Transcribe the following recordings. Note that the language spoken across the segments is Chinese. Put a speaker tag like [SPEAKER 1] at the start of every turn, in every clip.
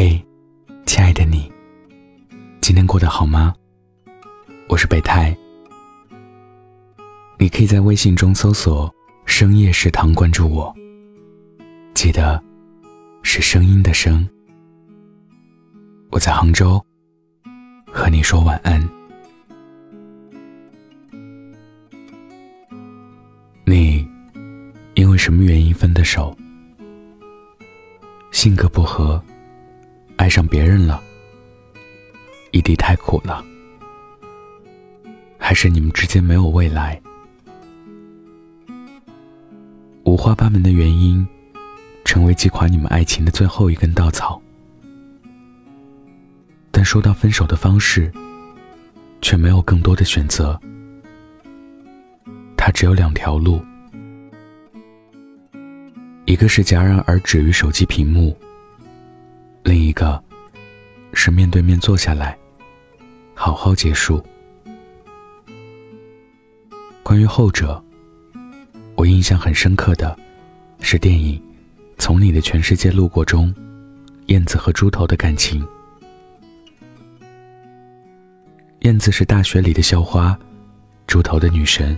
[SPEAKER 1] 嘿，亲爱的你，今天过得好吗？我是北太，你可以在微信中搜索“深夜食堂”关注我，记得是声音的声。我在杭州，和你说晚安。你因为什么原因分的手？性格不合。爱上别人了，异地太苦了，还是你们之间没有未来？五花八门的原因，成为击垮你们爱情的最后一根稻草。但说到分手的方式，却没有更多的选择。他只有两条路，一个是戛然而止于手机屏幕。另一个，是面对面坐下来，好好结束。关于后者，我印象很深刻的，是电影《从你的全世界路过》中，燕子和猪头的感情。燕子是大学里的校花，猪头的女神。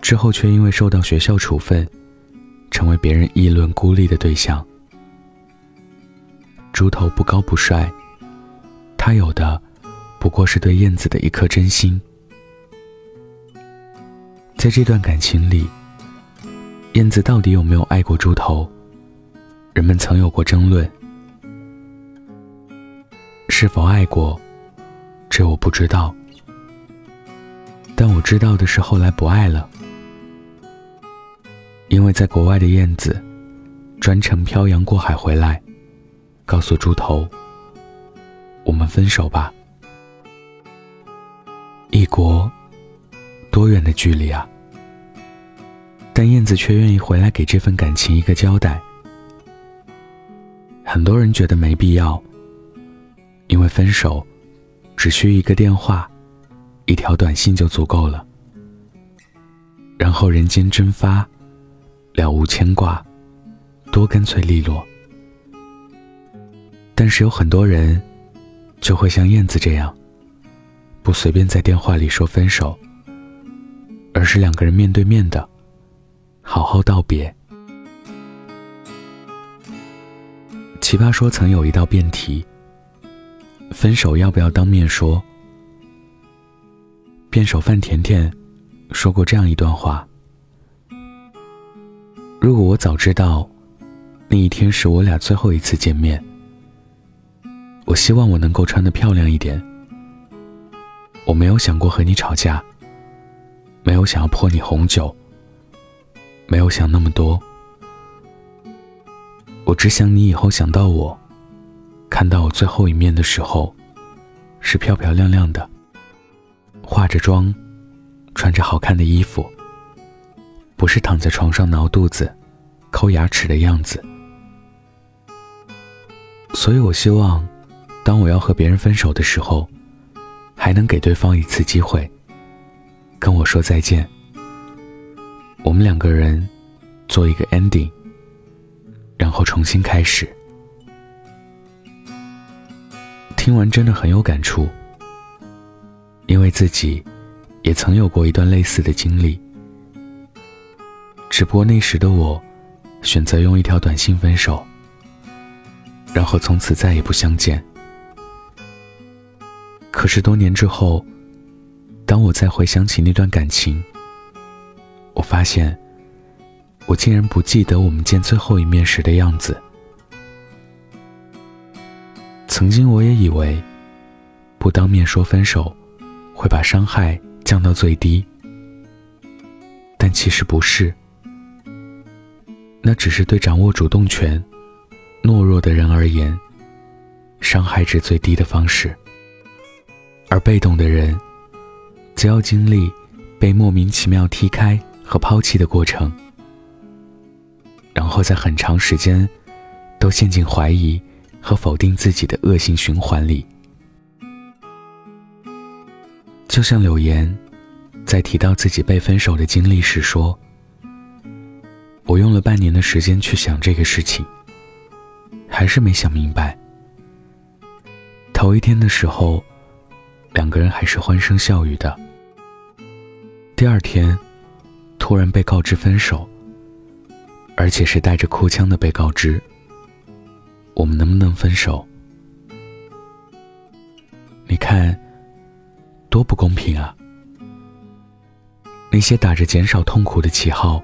[SPEAKER 1] 之后却因为受到学校处分，成为别人议论孤立的对象。猪头不高不帅，他有的不过是对燕子的一颗真心。在这段感情里，燕子到底有没有爱过猪头？人们曾有过争论。是否爱过，这我不知道。但我知道的是，后来不爱了，因为在国外的燕子专程漂洋过海回来。告诉猪头：“我们分手吧。”异国，多远的距离啊！但燕子却愿意回来给这份感情一个交代。很多人觉得没必要，因为分手只需一个电话、一条短信就足够了，然后人间蒸发，了无牵挂，多干脆利落。但是有很多人，就会像燕子这样，不随便在电话里说分手，而是两个人面对面的，好好道别。奇葩说曾有一道辩题：分手要不要当面说？辩手范甜甜说过这样一段话：如果我早知道那一天是我俩最后一次见面。我希望我能够穿得漂亮一点。我没有想过和你吵架，没有想要泼你红酒，没有想那么多。我只想你以后想到我，看到我最后一面的时候，是漂漂亮亮的，化着妆，穿着好看的衣服，不是躺在床上挠肚子、抠牙齿的样子。所以我希望。当我要和别人分手的时候，还能给对方一次机会，跟我说再见。我们两个人做一个 ending，然后重新开始。听完真的很有感触，因为自己也曾有过一段类似的经历，只不过那时的我选择用一条短信分手，然后从此再也不相见。可是多年之后，当我再回想起那段感情，我发现，我竟然不记得我们见最后一面时的样子。曾经我也以为，不当面说分手，会把伤害降到最低，但其实不是，那只是对掌握主动权、懦弱的人而言，伤害值最低的方式。而被动的人，则要经历被莫名其妙踢开和抛弃的过程，然后在很长时间都陷进怀疑和否定自己的恶性循环里。就像柳岩在提到自己被分手的经历时说：“我用了半年的时间去想这个事情，还是没想明白。头一天的时候，两个人还是欢声笑语的。第二天，突然被告知分手，而且是带着哭腔的被告知：“我们能不能分手？”你看，多不公平啊！那些打着减少痛苦的旗号，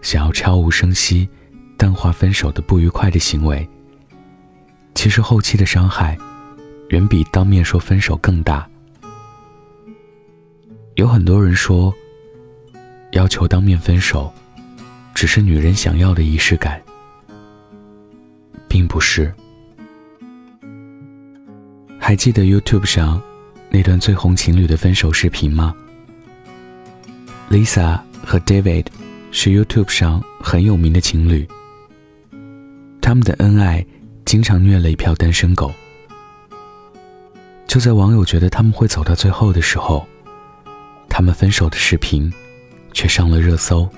[SPEAKER 1] 想要悄无声息淡化分手的不愉快的行为，其实后期的伤害远比当面说分手更大。有很多人说，要求当面分手，只是女人想要的仪式感，并不是。还记得 YouTube 上那段最红情侣的分手视频吗？Lisa 和 David 是 YouTube 上很有名的情侣，他们的恩爱经常虐了一票单身狗。就在网友觉得他们会走到最后的时候，他们分手的视频却上了热搜。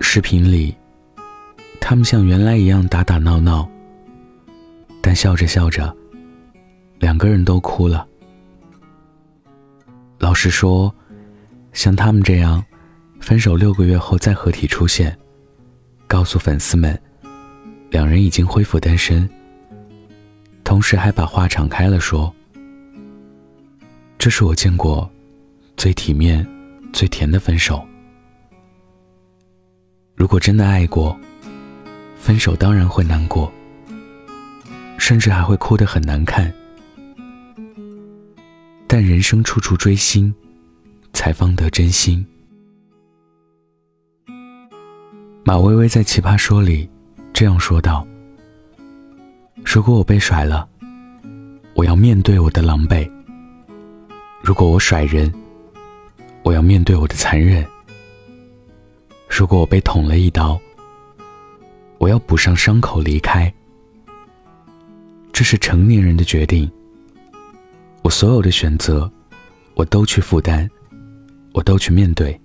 [SPEAKER 1] 视频里，他们像原来一样打打闹闹，但笑着笑着。两个人都哭了。老实说，像他们这样，分手六个月后再合体出现，告诉粉丝们，两人已经恢复单身。同时还把话敞开了说：“这是我见过最体面、最甜的分手。如果真的爱过，分手当然会难过，甚至还会哭得很难看。”但人生处处追星，才方得真心。马薇薇在《奇葩说》里这样说道：“如果我被甩了，我要面对我的狼狈；如果我甩人，我要面对我的残忍；如果我被捅了一刀，我要补上伤口离开。这是成年人的决定。”我所有的选择，我都去负担，我都去面对。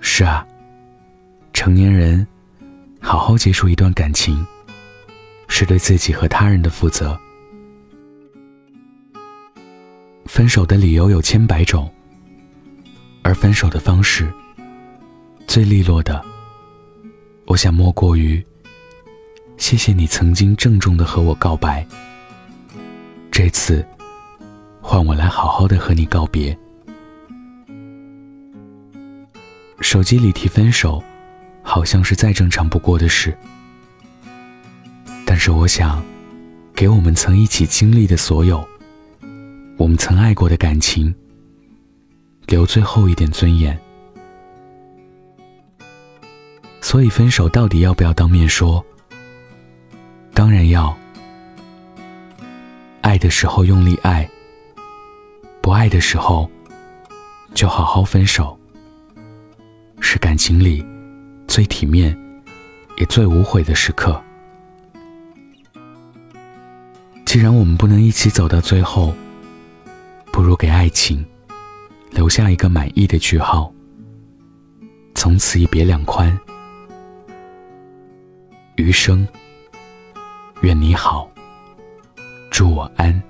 [SPEAKER 1] 是啊，成年人好好结束一段感情，是对自己和他人的负责。分手的理由有千百种，而分手的方式最利落的，我想莫过于：谢谢你曾经郑重的和我告白。这次，换我来好好的和你告别。手机里提分手，好像是再正常不过的事。但是我想，给我们曾一起经历的所有，我们曾爱过的感情，留最后一点尊严。所以，分手到底要不要当面说？当然要。爱的时候用力爱，不爱的时候就好好分手，是感情里最体面也最无悔的时刻。既然我们不能一起走到最后，不如给爱情留下一个满意的句号，从此一别两宽，余生愿你好。祝我安，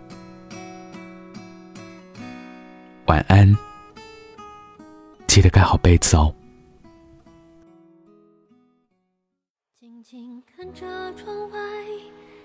[SPEAKER 1] 晚安，记得盖好被子哦。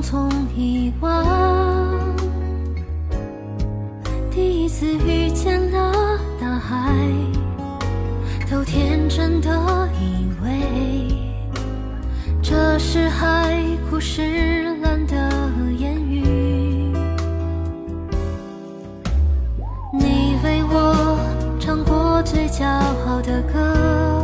[SPEAKER 2] 匆匆遗忘，第一次遇见了大海，都天真的以为这是海枯石烂的言语。你为我唱过最骄傲的歌。